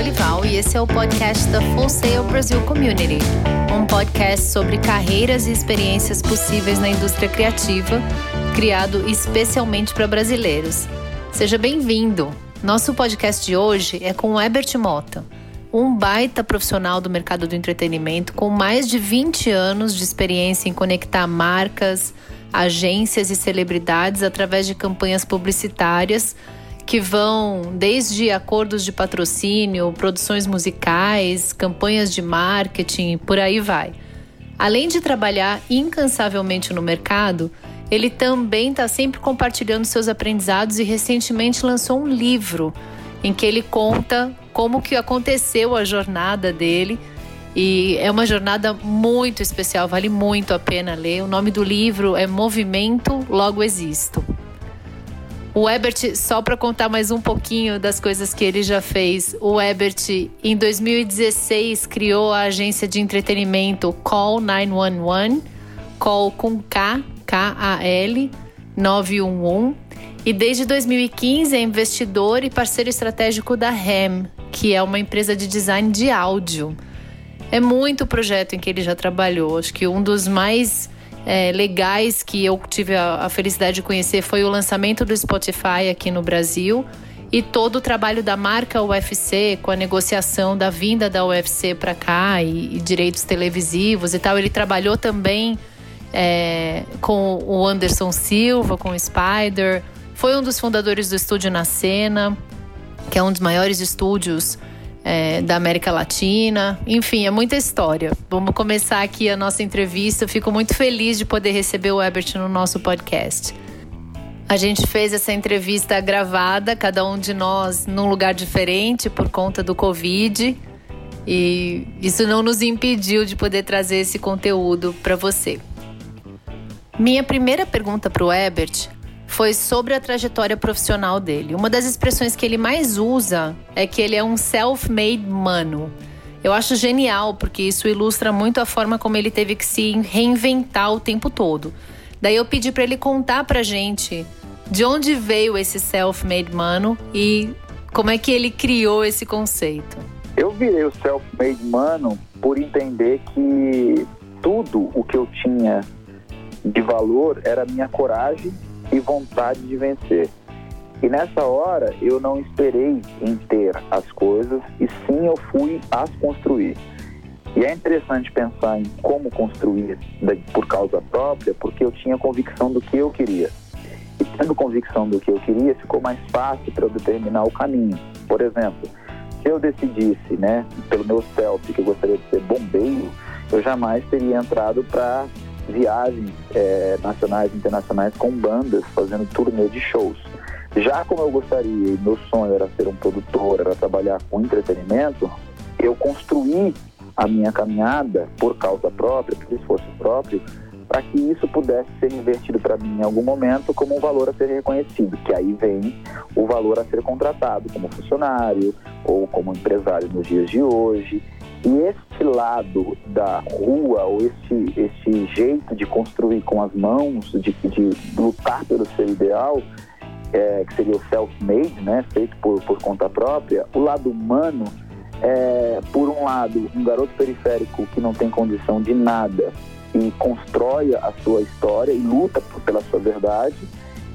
Olival e esse é o podcast da Full Sail Brasil Community, um podcast sobre carreiras e experiências possíveis na indústria criativa, criado especialmente para brasileiros. Seja bem-vindo! Nosso podcast de hoje é com o Ebert Mota, um baita profissional do mercado do entretenimento com mais de 20 anos de experiência em conectar marcas, agências e celebridades através de campanhas publicitárias que vão desde acordos de patrocínio, produções musicais, campanhas de marketing, por aí vai. Além de trabalhar incansavelmente no mercado, ele também está sempre compartilhando seus aprendizados e recentemente lançou um livro em que ele conta como que aconteceu a jornada dele e é uma jornada muito especial, vale muito a pena ler. O nome do livro é Movimento Logo Existo. O Ebert, só para contar mais um pouquinho das coisas que ele já fez, o Ebert, em 2016, criou a agência de entretenimento Call 911, Call com K, K-A-L, 911, e desde 2015 é investidor e parceiro estratégico da RAM, que é uma empresa de design de áudio. É muito projeto em que ele já trabalhou. Acho que um dos mais é, legais que eu tive a, a felicidade de conhecer foi o lançamento do Spotify aqui no Brasil e todo o trabalho da marca UFC com a negociação da vinda da UFC para cá e, e, direitos televisivos e tal. Ele trabalhou também é, com o Anderson Silva, com o Spider. Foi um dos fundadores do estúdio Na Cena, que é um dos maiores estúdios é, da América Latina. Enfim, é muita história. Vamos começar aqui a nossa entrevista. Eu fico muito feliz de poder receber o Ebert no nosso podcast. A gente fez essa entrevista gravada, cada um de nós num lugar diferente por conta do Covid. E isso não nos impediu de poder trazer esse conteúdo para você. Minha primeira pergunta para o Ebert foi sobre a trajetória profissional dele. Uma das expressões que ele mais usa é que ele é um self-made mano. Eu acho genial, porque isso ilustra muito a forma como ele teve que se reinventar o tempo todo. Daí eu pedi para ele contar pra gente de onde veio esse self-made mano e como é que ele criou esse conceito. Eu virei o self-made mano por entender que tudo o que eu tinha de valor era minha coragem e vontade de vencer. E nessa hora eu não esperei em ter as coisas e sim eu fui as construir. E é interessante pensar em como construir por causa própria, porque eu tinha convicção do que eu queria. E tendo convicção do que eu queria, ficou mais fácil para eu determinar o caminho. Por exemplo, se eu decidisse, né, pelo meu self, que eu gostaria de ser bombeiro, eu jamais teria entrado para viagens é, nacionais e internacionais com bandas, fazendo turnê de shows. Já como eu gostaria, meu sonho era ser um produtor, era trabalhar com entretenimento, eu construí a minha caminhada por causa própria, por esforço próprio, para que isso pudesse ser invertido para mim em algum momento como um valor a ser reconhecido, que aí vem o valor a ser contratado como funcionário ou como empresário nos dias de hoje. E esse lado da rua, ou esse, esse jeito de construir com as mãos, de, de lutar pelo seu ideal, é, que seria o self-made, né, feito por, por conta própria, o lado humano é, por um lado, um garoto periférico que não tem condição de nada e constrói a sua história e luta pela sua verdade,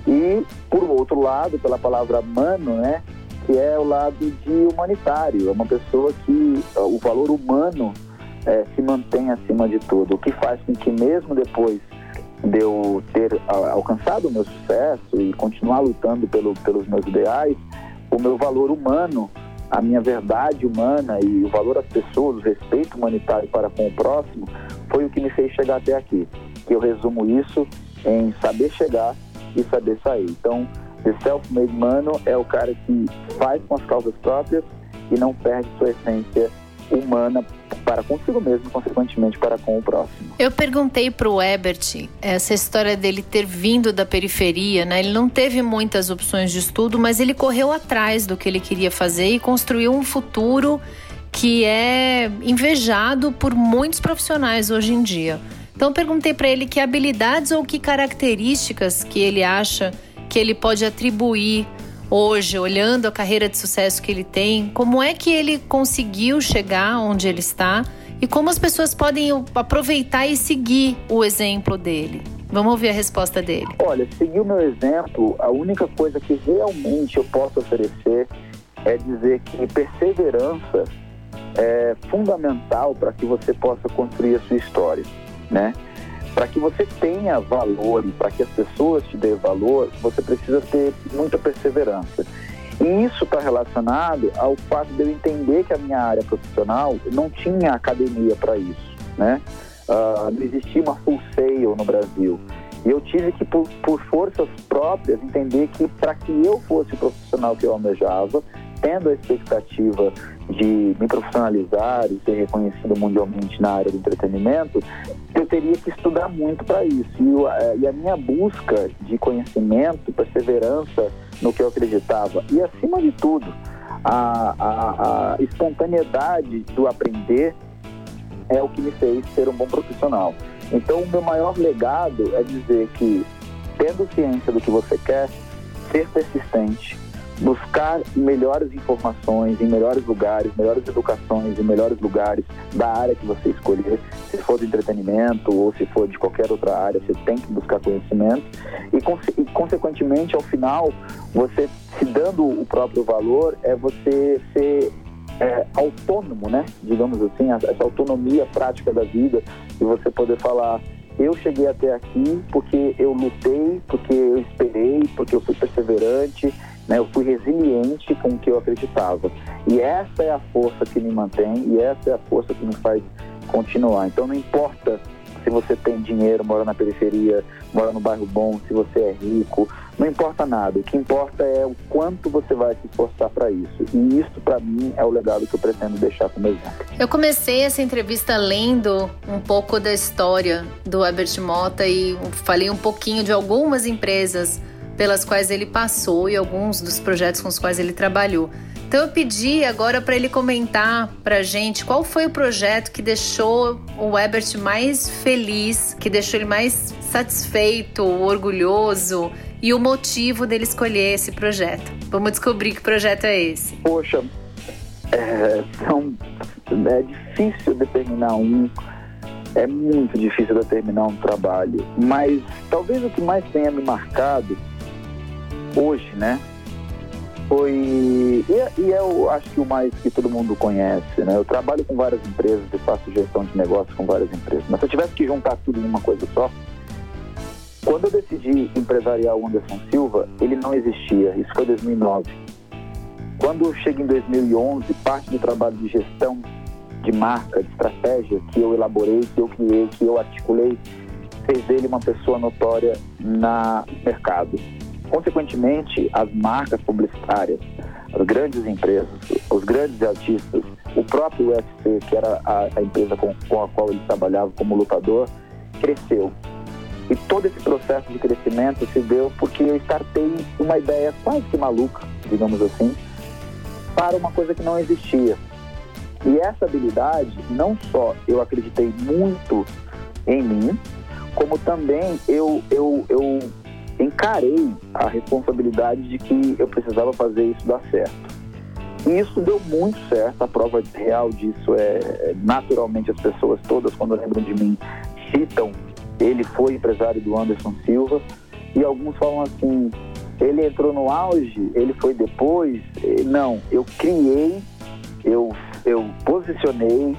e por outro lado, pela palavra mano, né, que é o lado de humanitário, é uma pessoa que o valor humano é, se mantém acima de tudo, o que faz com que mesmo depois de eu ter alcançado o meu sucesso e continuar lutando pelo, pelos meus ideais, o meu valor humano, a minha verdade humana e o valor às pessoas, o respeito humanitário para com o próximo, foi o que me fez chegar até aqui. Que eu resumo isso em saber chegar e saber sair. Então, The self-made mano é o cara que faz com as causas próprias e não perde sua essência humana para consigo mesmo, consequentemente para com o próximo. Eu perguntei para o Ebert essa história dele ter vindo da periferia, né? Ele não teve muitas opções de estudo, mas ele correu atrás do que ele queria fazer e construiu um futuro que é invejado por muitos profissionais hoje em dia. Então perguntei para ele que habilidades ou que características que ele acha que ele pode atribuir hoje, olhando a carreira de sucesso que ele tem, como é que ele conseguiu chegar onde ele está e como as pessoas podem aproveitar e seguir o exemplo dele. Vamos ouvir a resposta dele. Olha, seguir o meu exemplo, a única coisa que realmente eu posso oferecer é dizer que perseverança é fundamental para que você possa construir a sua história, né? Para que você tenha valor e para que as pessoas te dêem valor, você precisa ter muita perseverança. E isso está relacionado ao fato de eu entender que a minha área profissional não tinha academia para isso, né? Uh, não existia uma full sail no Brasil. E eu tive que, por, por forças próprias, entender que para que eu fosse o profissional que eu almejava, tendo a expectativa de me profissionalizar e ser reconhecido mundialmente na área do entretenimento, eu teria que estudar muito para isso. E, a minha busca de conhecimento, perseverança no que eu acreditava e, acima de tudo, a, a, a espontaneidade do aprender é o que me fez ser um bom profissional. Então, o meu maior legado é dizer que, tendo ciência do que você quer, ser persistente, buscar melhores informações em melhores lugares, melhores educações em melhores lugares da área que você escolher, se for de entretenimento ou se for de qualquer outra área, você tem que buscar conhecimento e, e consequentemente, ao final, você se dando o próprio valor, é você ser é, autônomo, né? Digamos assim, essa autonomia prática da vida e você poder falar eu cheguei até aqui porque eu lutei, porque eu esperei, porque eu fui perseverante, né? Eu fui resiliente com o que eu acreditava. E essa é a força que me mantém e essa é a força que me faz continuar. Então não importa se você tem dinheiro, mora na periferia, mora no bairro bom, se você é rico, não importa nada. O que importa é o quanto você vai se esforçar para isso. E isso, para mim, é o legado que eu pretendo deixar como exemplo. Eu comecei essa entrevista lendo um pouco da história do Herbert Mota e falei um pouquinho de algumas empresas pelas quais ele passou e alguns dos projetos com os quais ele trabalhou. Então eu pedi agora para ele comentar para gente qual foi o projeto que deixou o Ebert mais feliz, que deixou ele mais satisfeito, orgulhoso e o motivo dele escolher esse projeto. Vamos descobrir que projeto é esse. Poxa, é, são, é difícil determinar um, é muito difícil determinar um trabalho, mas talvez o que mais tenha me marcado hoje, né? Foi. E, e eu acho que o mais que todo mundo conhece, né? Eu trabalho com várias empresas e faço gestão de negócios com várias empresas. Mas se eu tivesse que juntar tudo em uma coisa só, quando eu decidi empresariar o Anderson Silva, ele não existia. Isso foi 2009. Quando chega em 2011, parte do trabalho de gestão de marca, de estratégia que eu elaborei, que eu criei, que eu articulei, fez dele uma pessoa notória na mercado. Consequentemente, as marcas publicitárias, as grandes empresas, os grandes artistas, o próprio UFC, que era a, a empresa com, com a qual ele trabalhava como lutador, cresceu. E todo esse processo de crescimento se deu porque eu startei uma ideia quase que maluca, digamos assim, para uma coisa que não existia. E essa habilidade, não só eu acreditei muito em mim, como também eu, eu, eu encarei a responsabilidade de que eu precisava fazer isso dar certo. E isso deu muito certo, a prova real disso é, é, naturalmente, as pessoas todas, quando lembram de mim, citam ele foi empresário do Anderson Silva, e alguns falam assim, ele entrou no auge, ele foi depois. Não, eu criei, eu, eu posicionei,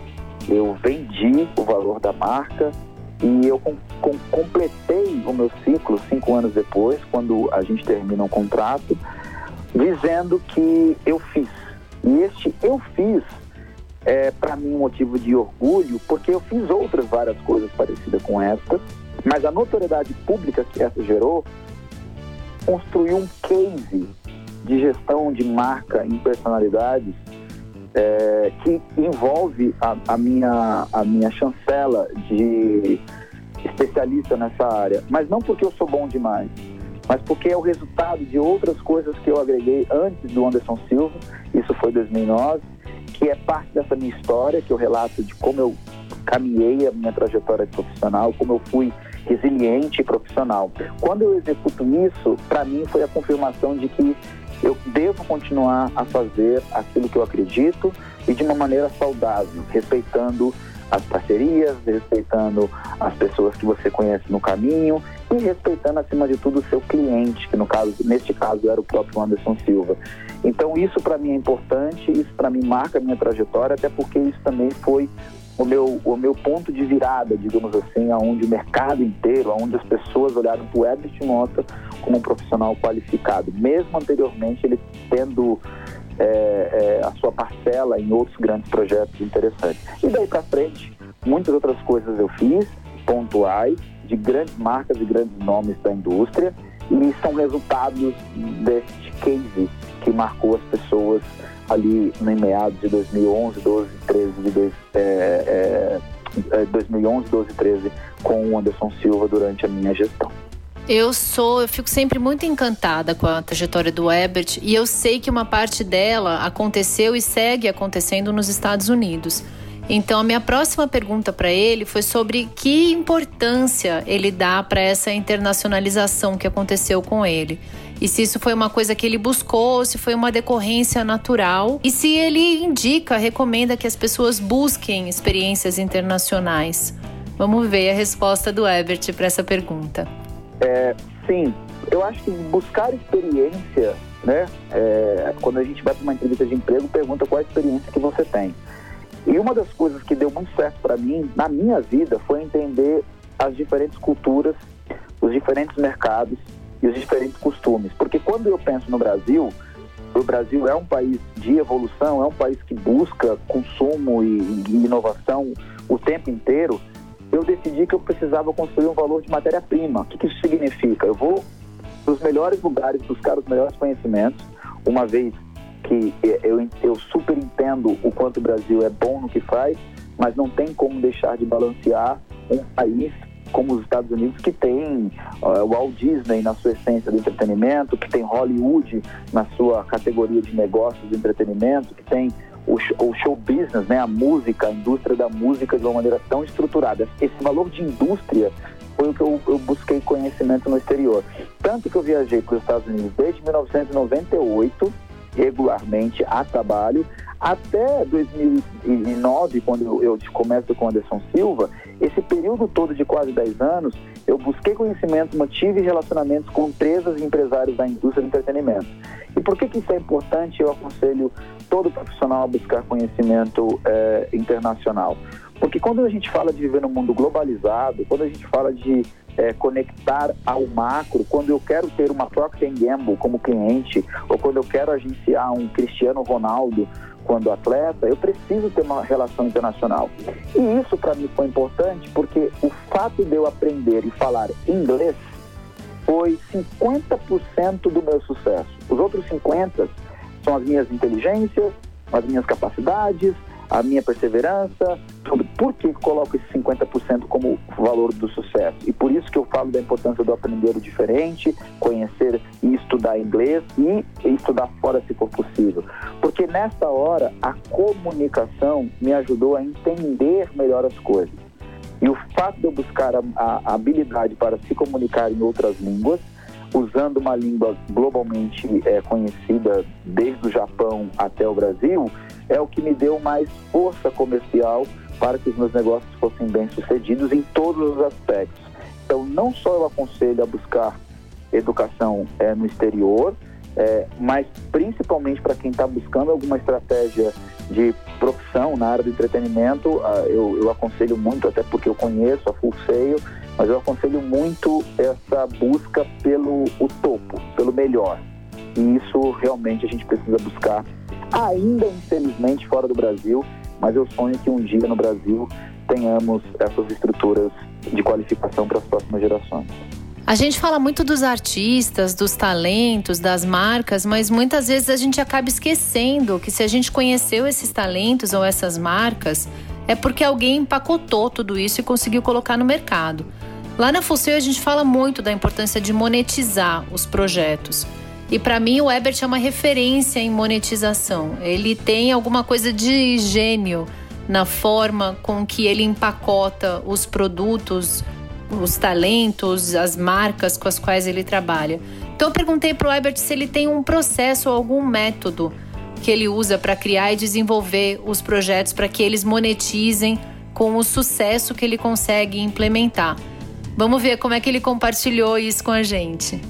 eu vendi o valor da marca, e eu com, com, completei o meu ciclo cinco anos depois, quando a gente termina um contrato, dizendo que eu fiz. E este eu fiz é para mim um motivo de orgulho, porque eu fiz outras várias coisas parecidas com esta, mas a notoriedade pública que essa gerou construiu um case de gestão de marca em personalidades é, que envolve a, a, minha, a minha chancela de especialista nessa área. Mas não porque eu sou bom demais, mas porque é o resultado de outras coisas que eu agreguei antes do Anderson Silva, isso foi 2009, que é parte dessa minha história, que eu relato de como eu caminhei a minha trajetória profissional, como eu fui resiliente e profissional. Quando eu executo isso, para mim foi a confirmação de que eu devo continuar a fazer aquilo que eu acredito e de uma maneira saudável, respeitando as parcerias, respeitando as pessoas que você conhece no caminho e respeitando acima de tudo o seu cliente, que no caso, neste caso era o próprio Anderson Silva. Então isso para mim é importante, isso para mim marca a minha trajetória, até porque isso também foi o meu, o meu ponto de virada, digamos assim, aonde o mercado inteiro, aonde as pessoas olharam para o Herbert Mota como um profissional qualificado, mesmo anteriormente ele tendo é, é, a sua parcela em outros grandes projetos interessantes. E daí para frente, muitas outras coisas eu fiz, pontuais, de grandes marcas e grandes nomes da indústria, e são resultados deste case que marcou as pessoas ali em meados de 2011, 12, 13 de dois, é, é, 2011, 12, 13 com o Anderson Silva durante a minha gestão. Eu sou, eu fico sempre muito encantada com a trajetória do Ebert e eu sei que uma parte dela aconteceu e segue acontecendo nos Estados Unidos. Então, a minha próxima pergunta para ele foi sobre que importância ele dá para essa internacionalização que aconteceu com ele. E se isso foi uma coisa que ele buscou, se foi uma decorrência natural. E se ele indica, recomenda que as pessoas busquem experiências internacionais. Vamos ver a resposta do Ebert para essa pergunta. É, sim, eu acho que buscar experiência, né? É, quando a gente vai para uma entrevista de emprego, pergunta qual a experiência que você tem. E uma das coisas que deu muito certo para mim, na minha vida, foi entender as diferentes culturas, os diferentes mercados e os diferentes costumes. Porque quando eu penso no Brasil, o Brasil é um país de evolução, é um país que busca consumo e, e inovação o tempo inteiro eu decidi que eu precisava construir um valor de matéria-prima. O que, que isso significa? Eu vou para os melhores lugares buscar os melhores conhecimentos, uma vez que eu, eu super entendo o quanto o Brasil é bom no que faz, mas não tem como deixar de balancear um país como os Estados Unidos, que tem uh, o Walt Disney na sua essência do entretenimento, que tem Hollywood na sua categoria de negócios de entretenimento, que tem o, o show business, né, a música, a indústria da música de uma maneira tão estruturada. Esse valor de indústria foi o que eu, eu busquei conhecimento no exterior. Tanto que eu viajei para os Estados Unidos desde 1998, regularmente, a trabalho, até 2009, quando eu, começo com Anderson Silva, esse período todo de quase 10 anos, eu busquei conhecimento, mantive relacionamentos com empresas e empresários da indústria do entretenimento. E por que, que isso é importante? Eu aconselho todo profissional a buscar conhecimento é, internacional. Porque quando a gente fala de viver num mundo globalizado, quando a gente fala de é, conectar ao macro, quando eu quero ter uma Procter Gamble como cliente, ou quando eu quero agenciar um Cristiano Ronaldo quando atleta, eu preciso ter uma relação internacional. E isso para mim foi importante porque o fato de eu aprender e falar inglês foi 50% do meu sucesso. Os outros 50% são as minhas inteligências, as minhas capacidades, a minha perseverança, sobre por que coloco esse 50% como valor do sucesso. E por isso que eu falo da importância do aprender o diferente, conhecer e estudar inglês e estudar fora se for possível. Porque nessa hora a comunicação me ajudou a entender melhor as coisas. E o fato de eu buscar a, a habilidade para se comunicar em outras línguas usando uma língua globalmente é, conhecida desde o Japão até o Brasil, é o que me deu mais força comercial para que os meus negócios fossem bem sucedidos em todos os aspectos. Então, não só eu aconselho a buscar educação é, no exterior, é, mas principalmente para quem está buscando alguma estratégia de profissão na área do entretenimento, eu, eu aconselho muito, até porque eu conheço a Full Sail, mas eu aconselho muito essa busca pelo o topo, pelo melhor. E isso realmente a gente precisa buscar, ainda infelizmente fora do Brasil, mas eu sonho que um dia no Brasil tenhamos essas estruturas de qualificação para as próximas gerações. A gente fala muito dos artistas, dos talentos, das marcas, mas muitas vezes a gente acaba esquecendo que se a gente conheceu esses talentos ou essas marcas, é porque alguém empacotou tudo isso e conseguiu colocar no mercado. Lá na Fusseu a gente fala muito da importância de monetizar os projetos. E para mim o Ebert é uma referência em monetização. Ele tem alguma coisa de gênio na forma com que ele empacota os produtos os talentos, as marcas com as quais ele trabalha. Então eu perguntei para o Herbert se ele tem um processo ou algum método que ele usa para criar e desenvolver os projetos para que eles monetizem com o sucesso que ele consegue implementar. Vamos ver como é que ele compartilhou isso com a gente.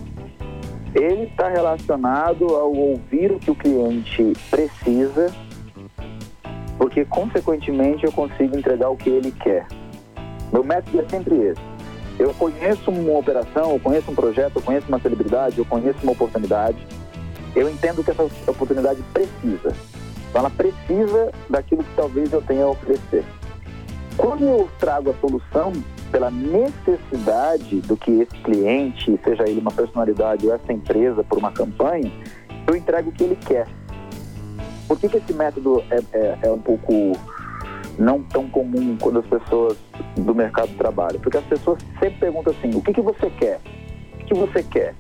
Ele está relacionado ao ouvir o que o cliente precisa, porque consequentemente eu consigo entregar o que ele quer. Meu método é sempre esse. Eu conheço uma operação, eu conheço um projeto, eu conheço uma celebridade, eu conheço uma oportunidade. Eu entendo que essa oportunidade precisa. Então ela precisa daquilo que talvez eu tenha a oferecer. Quando eu trago a solução pela necessidade do que esse cliente, seja ele uma personalidade ou essa empresa por uma campanha, eu entrego o que ele quer. Por que, que esse método é, é, é um pouco não tão comum quando as pessoas do mercado trabalham? Porque as pessoas sempre perguntam assim: o que, que você quer? O que, que você quer?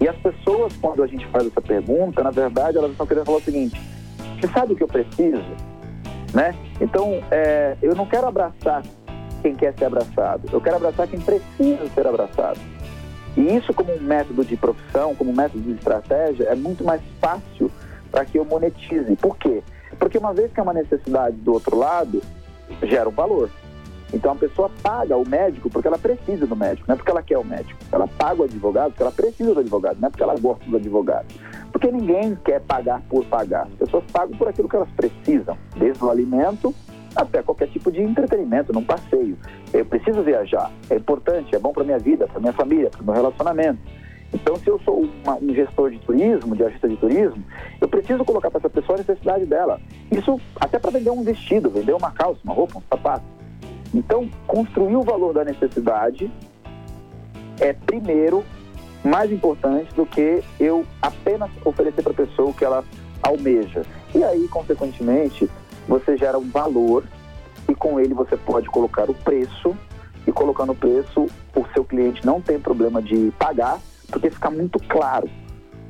E as pessoas, quando a gente faz essa pergunta, na verdade, elas estão querendo falar o seguinte: você sabe o que eu preciso? Né? Então, é, eu não quero abraçar quem quer ser abraçado, eu quero abraçar quem precisa ser abraçado. E isso, como um método de profissão, como um método de estratégia, é muito mais fácil para que eu monetize. Por quê? Porque uma vez que é uma necessidade do outro lado, gera um valor. Então a pessoa paga o médico porque ela precisa do médico, não é porque ela quer o médico. Ela paga o advogado porque ela precisa do advogado, não é porque ela gosta do advogado. Porque ninguém quer pagar por pagar. As pessoas pagam por aquilo que elas precisam, desde o alimento até qualquer tipo de entretenimento, num passeio. Eu preciso viajar, é importante, é bom para minha vida, para minha família, para meu relacionamento. Então, se eu sou uma, um gestor de turismo, de agente de turismo, eu preciso colocar para essa pessoa a necessidade dela. Isso até para vender um vestido, vender uma calça, uma roupa, um sapato. Então, construir o valor da necessidade é primeiro mais importante do que eu apenas oferecer para a pessoa o que ela almeja. E aí, consequentemente, você gera um valor e com ele você pode colocar o preço e colocando o preço, o seu cliente não tem problema de pagar, porque fica muito claro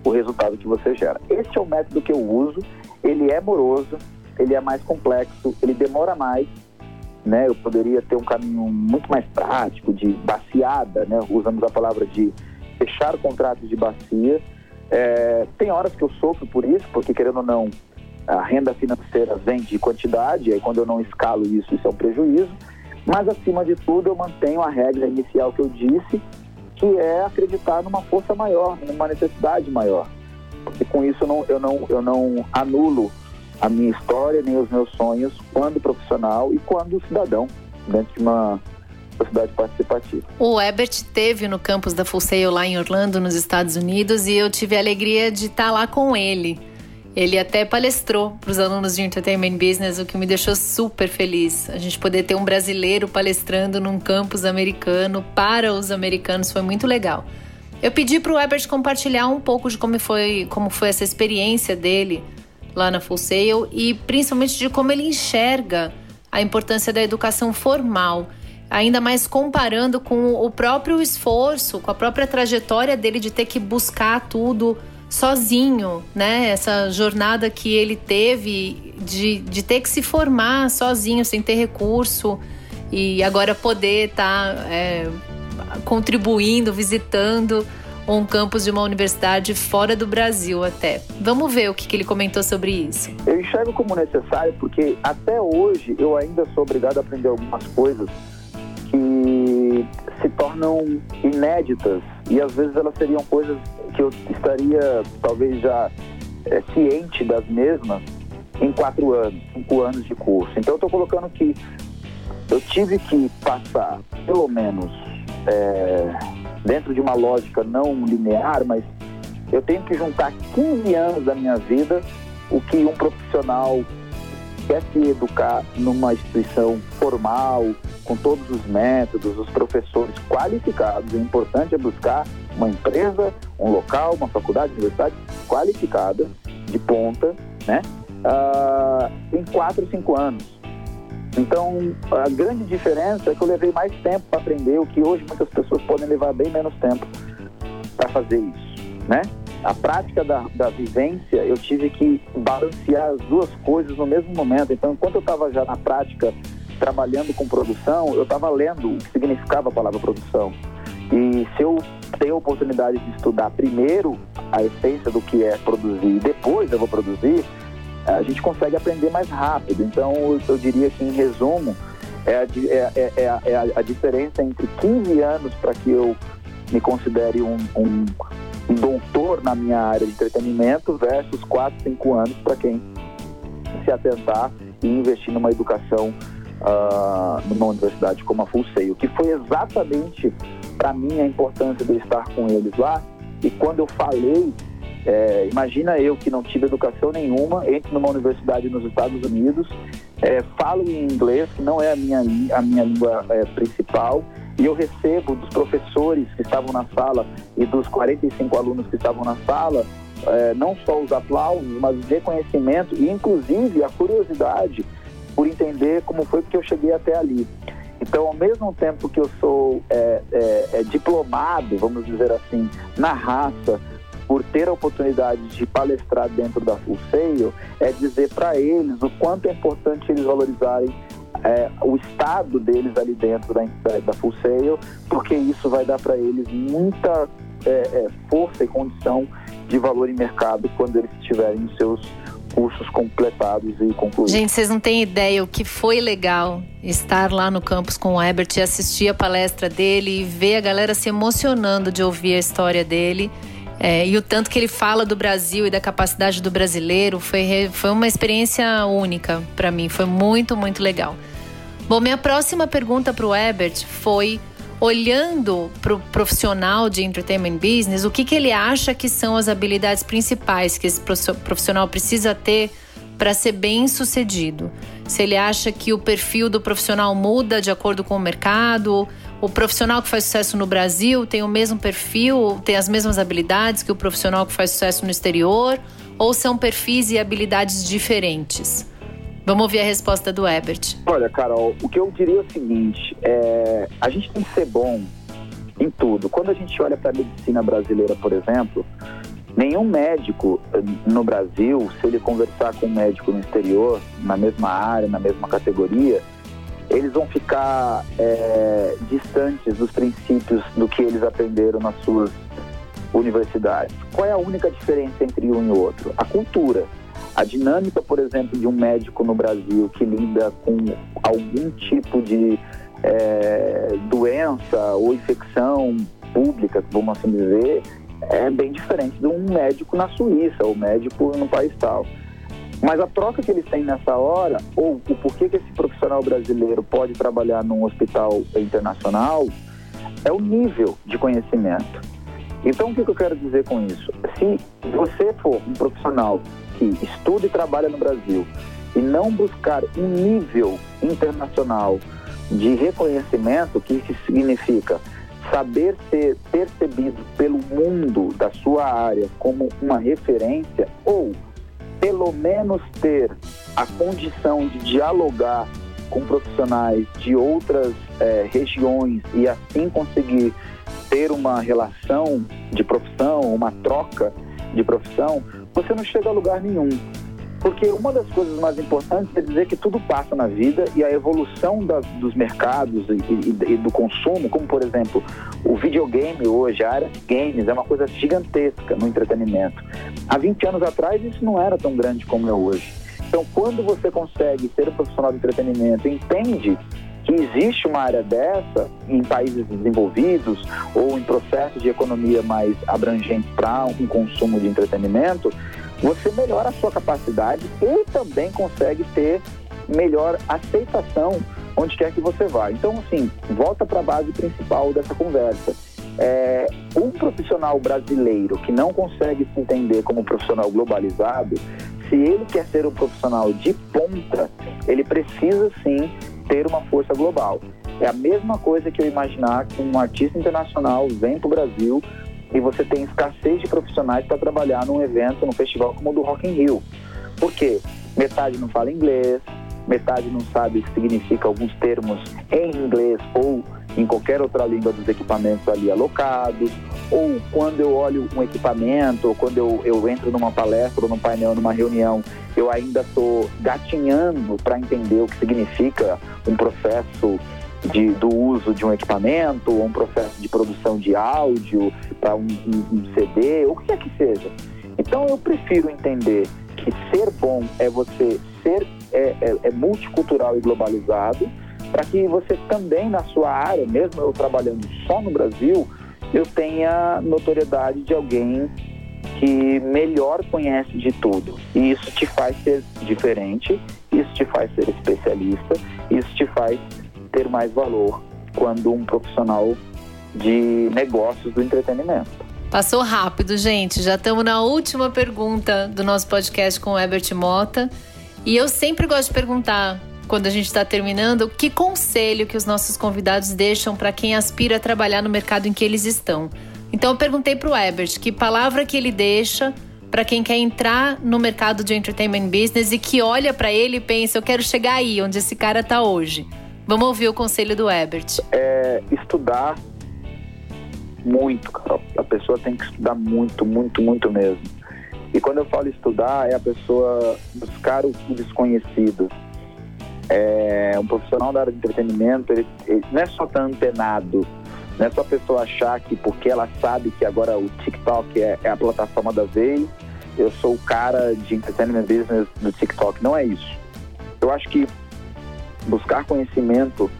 o resultado que você gera. Este é o método que eu uso, ele é moroso, ele é mais complexo, ele demora mais, né? Eu poderia ter um caminho muito mais prático de baciada, né? Usamos a palavra de fechar contratos de bacia. É, tem horas que eu sofro por isso, porque querendo ou não, a renda financeira vem de quantidade, aí quando eu não escalo isso, isso é um prejuízo. Mas acima de tudo, eu mantenho a regra inicial que eu disse, que é acreditar numa força maior, numa necessidade maior. Porque com isso eu não, eu não, eu não anulo a minha história nem os meus sonhos quando profissional e quando cidadão dentro de uma sociedade participativa. O Ebert teve no campus da Full Sail lá em Orlando, nos Estados Unidos, e eu tive a alegria de estar lá com ele. Ele até palestrou para os alunos de Entertainment Business, o que me deixou super feliz. A gente poder ter um brasileiro palestrando num campus americano para os americanos foi muito legal. Eu pedi para o Ebert compartilhar um pouco de como foi, como foi essa experiência dele lá na Full Sail e principalmente de como ele enxerga a importância da educação formal, ainda mais comparando com o próprio esforço, com a própria trajetória dele de ter que buscar tudo sozinho, né? Essa jornada que ele teve de, de ter que se formar sozinho, sem ter recurso, e agora poder estar tá, é, contribuindo, visitando um campus de uma universidade fora do Brasil até. Vamos ver o que, que ele comentou sobre isso. Eu enxergo como necessário porque até hoje eu ainda sou obrigado a aprender algumas coisas que se tornam inéditas e às vezes elas seriam coisas que eu estaria talvez já é, ciente das mesmas em quatro anos, cinco anos de curso. Então eu estou colocando que eu tive que passar pelo menos é, dentro de uma lógica não linear, mas eu tenho que juntar 15 anos da minha vida o que um profissional quer se educar numa instituição formal, com todos os métodos, os professores qualificados. O importante é buscar uma empresa, um local, uma faculdade, universidade qualificada, de ponta, né? Uh, em quatro, cinco anos. Então, a grande diferença é que eu levei mais tempo para aprender o que hoje muitas pessoas podem levar bem menos tempo para fazer isso, né? A prática da, da vivência, eu tive que balancear as duas coisas no mesmo momento. Então, enquanto eu estava já na prática trabalhando com produção, eu estava lendo o que significava a palavra produção. E se eu tenho a oportunidade de estudar primeiro a essência do que é produzir e depois eu vou produzir, a gente consegue aprender mais rápido. Então, eu diria que, em resumo, é a, é, é, é a, é a diferença entre 15 anos para que eu me considere um, um, um, doutor na minha área de entretenimento versus 4, 5 anos para quem se atentar e investir numa educação uh, numa universidade como a Full Sail, que foi exatamente para mim a importância de eu estar com eles lá. E quando eu falei, é, imagina eu que não tive educação nenhuma, entro numa universidade nos Estados Unidos, é, falo em inglês, que não é a minha, a minha língua é, principal, e eu recebo dos professores que estavam na sala e dos 45 alunos que estavam na sala, é, não só os aplausos, mas o reconhecimento e inclusive a curiosidade por entender como foi que eu cheguei até ali. Então, ao mesmo tempo que eu sou é, é, é diplomado, vamos dizer assim, na raça, por ter a oportunidade de palestrar dentro da Full Sail, é dizer para eles o quanto é importante eles valorizarem é, o estado deles ali dentro da, da Sail, porque isso vai dar para eles muita é, é, força e condição de valor em mercado quando eles estiverem os seus cursos completados e concluídos. Gente, vocês não têm ideia o que foi legal estar lá no campus com o Ebert e assistir a palestra dele e ver a galera se emocionando de ouvir a história dele. É, e o tanto que ele fala do Brasil e da capacidade do brasileiro foi, foi uma experiência única para mim. Foi muito, muito legal. Bom, minha próxima pergunta para o Ebert foi olhando para o profissional de entertainment business, o que, que ele acha que são as habilidades principais que esse profissional precisa ter para ser bem sucedido? Se ele acha que o perfil do profissional muda de acordo com o mercado, o profissional que faz sucesso no Brasil tem o mesmo perfil, tem as mesmas habilidades que o profissional que faz sucesso no exterior, ou são perfis e habilidades diferentes? Vamos ouvir a resposta do Ebert. Olha, Carol, o que eu diria é o seguinte: é, a gente tem que ser bom em tudo. Quando a gente olha para a medicina brasileira, por exemplo, nenhum médico eh, no Brasil, se ele conversar com um médico no exterior, na mesma área, na mesma categoria, eles vão ficar é, distantes dos princípios do que eles aprenderam nas suas universidades. Qual é a única diferença entre um e outro? A cultura. A dinâmica, por exemplo, de um médico no Brasil que lida com algum tipo de é, doença ou infecção pública, vamos assim dizer, é bem diferente de um médico na Suíça ou médico no país tal. Mas a troca que eles têm nessa hora, ou o porquê que esse profissional brasileiro pode trabalhar num hospital internacional, é o nível de conhecimento. Então, o que eu quero dizer com isso? Se você for um profissional que estuda e trabalha no Brasil e não buscar um nível internacional de reconhecimento, que isso significa saber ser percebido pelo mundo da sua área como uma referência ou pelo menos ter a condição de dialogar com profissionais de outras é, regiões e assim conseguir ter uma relação de profissão, uma troca de profissão, você não chega a lugar nenhum. Porque uma das coisas mais importantes é dizer que tudo passa na vida e a evolução da, dos mercados e, e, e, do consumo, como por exemplo o videogame hoje, a área de games, é uma coisa gigantesca no entretenimento. Há 20 anos atrás isso não era tão grande como é hoje. Então, quando você consegue ser um profissional de entretenimento, entende que existe uma área dessa em países desenvolvidos ou em processos de economia mais abrangentes para um consumo de entretenimento, você melhora a sua capacidade e também consegue ter melhor aceitação onde quer que você vá. Então, assim, volta para a base principal dessa conversa. É, um profissional brasileiro que não consegue se entender como um profissional globalizado, se ele quer ser um profissional de ponta, ele precisa sim ter uma força global. É a mesma coisa que eu imaginar que um artista internacional vem para o Brasil e você tem escassez de profissionais para trabalhar num evento, num festival como o do Rock in Rio. Por quê? Metade não fala inglês, metade não sabe o que significa alguns termos em inglês ou em qualquer outra língua dos equipamentos ali alocados, ou quando eu olho um equipamento, ou quando eu, eu entro numa palestra, ou num painel, numa reunião, eu ainda estou gatinhando para entender o que significa um processo de, do uso de um equipamento, ou um processo de produção de áudio para um, um, um CD, ou o que quer que seja. Então eu prefiro entender que ser bom é você ser é, é, é multicultural e globalizado, para que você também na sua área, mesmo eu trabalhando só no Brasil, eu tenha notoriedade de alguém que melhor conhece de tudo. E isso te faz ser diferente, isso te faz ser especialista, isso te faz ter mais valor quando um profissional de negócios do entretenimento. Passou rápido, gente. Já estamos na última pergunta do nosso podcast com o Herbert Mota. E eu sempre gosto de perguntar, quando a gente está terminando, que conselho que os nossos convidados deixam para quem aspira a trabalhar no mercado em que eles estão. Então eu perguntei para o Herbert que palavra que ele deixa para quem quer entrar no mercado de entertainment business e que olha para ele e pensa, eu quero chegar aí, onde esse cara está hoje. Vamos ouvir o conselho do Herbert. É estudar muito, Carol. A pessoa tem que estudar muito, muito, muito mesmo. E quando eu falo estudar, é a pessoa buscar o desconhecido. É, um profissional da área de entretenimento, ele, ele não é só estar antenado, não é só a pessoa achar que porque ela sabe que agora o TikTok é, é a plataforma da vez, eu sou o cara de entertainment business do TikTok. Não é isso. Eu acho que buscar conhecimento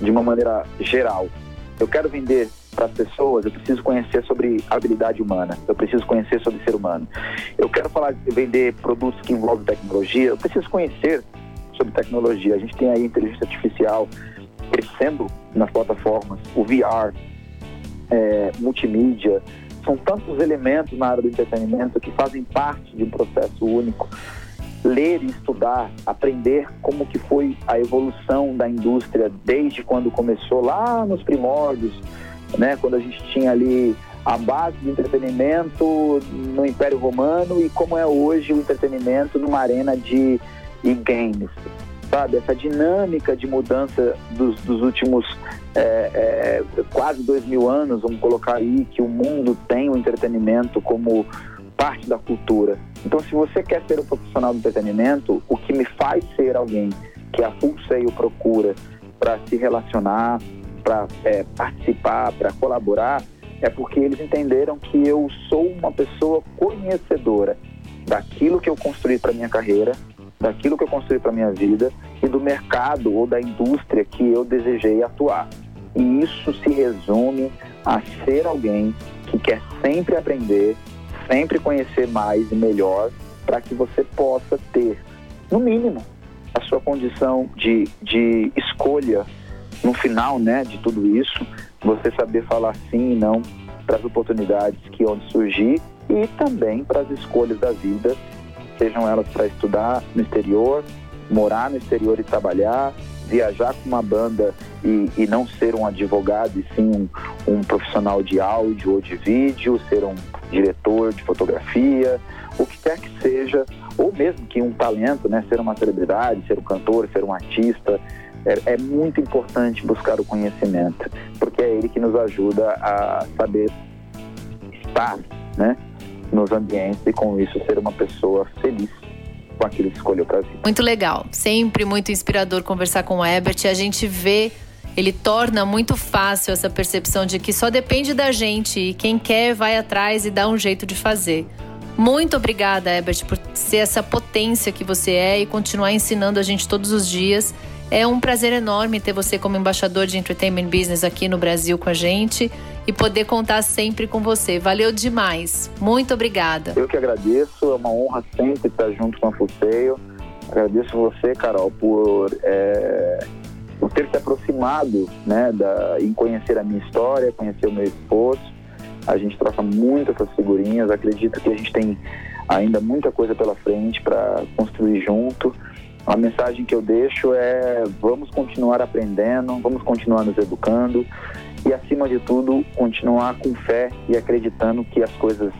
de uma maneira geral. Eu quero vender para as pessoas, eu preciso conhecer sobre habilidade humana, eu preciso conhecer sobre ser humano. Eu quero falar vender produtos que envolvem tecnologia, eu preciso conhecer sobre tecnologia. A gente tem aí inteligência artificial crescendo nas plataformas, o VR, é, multimídia, são tantos elementos na área do entretenimento que fazem parte de um processo único. Ler e estudar, aprender como que foi a evolução da indústria desde quando começou lá nos primórdios, né? Quando a gente tinha ali a base de entretenimento no Império Romano e como é hoje o entretenimento numa arena de e-games, sabe? Essa dinâmica de mudança dos, dos últimos é, é, quase dois mil anos, vamos colocar aí, que o mundo tem o entretenimento como parte da cultura. Então, se você quer ser um profissional do entretenimento, o que me faz ser alguém que a Full Sail procura para se relacionar, para é, participar, para colaborar, é porque eles entenderam que eu sou uma pessoa conhecedora daquilo que eu construí para minha carreira, daquilo que eu construí para minha vida e do mercado ou da indústria que eu desejei atuar. E isso se resume a ser alguém que quer sempre aprender, sempre conhecer mais e melhor, para que você possa ter, no mínimo, a sua condição de, de escolha no final né, de tudo isso, você saber falar sim e não para as oportunidades que onde surgir e também para as escolhas da vida, sejam elas para estudar no exterior, morar no exterior e trabalhar, viajar com uma banda e, e não ser um advogado e sim um, um, profissional de áudio ou de vídeo, ser um diretor de fotografia, o que quer que seja, ou mesmo que um talento, né, ser uma celebridade, ser um cantor, ser um artista, é, é muito importante buscar o conhecimento, porque é ele que nos ajuda a saber estar né, nos ambientes e com isso ser uma pessoa feliz com aquilo que escolheu para vida. Muito legal, sempre muito inspirador conversar com o Herbert. A gente vê ele torna muito fácil essa percepção de que só depende da gente e quem quer vai atrás e dá um jeito de fazer. Muito obrigada, Herbert, por ser essa potência que você é e continuar ensinando a gente todos os dias. É um prazer enorme ter você como embaixador de entertainment business aqui no Brasil com a gente e poder contar sempre com você. Valeu demais. Muito obrigada. Eu que agradeço, é uma honra sempre estar junto com a Fuseio. Agradeço você, Carol, por, é, por ter se aproximado né, da, em conhecer a minha história, conhecer o meu esposo. A gente troca muito essas figurinhas. Acredito que a gente tem ainda muita coisa pela frente para construir junto. A mensagem que eu deixo é: vamos continuar aprendendo, vamos continuar nos educando e, acima de tudo, continuar com fé e acreditando que as coisas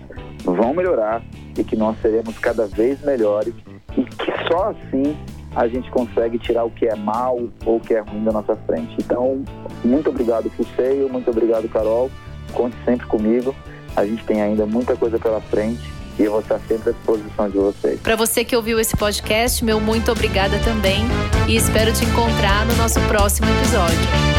vão melhorar e que nós seremos cada vez melhores e que só assim a gente consegue tirar o que é mal ou o que é ruim da nossa frente. Então, muito obrigado, Fuseio, muito obrigado, Carol. conte sempre comigo. A gente tem ainda muita coisa pela frente e eu vou estar sempre à disposição de vocês. Para você que ouviu esse podcast, meu muito obrigada também e espero te encontrar no nosso próximo episódio.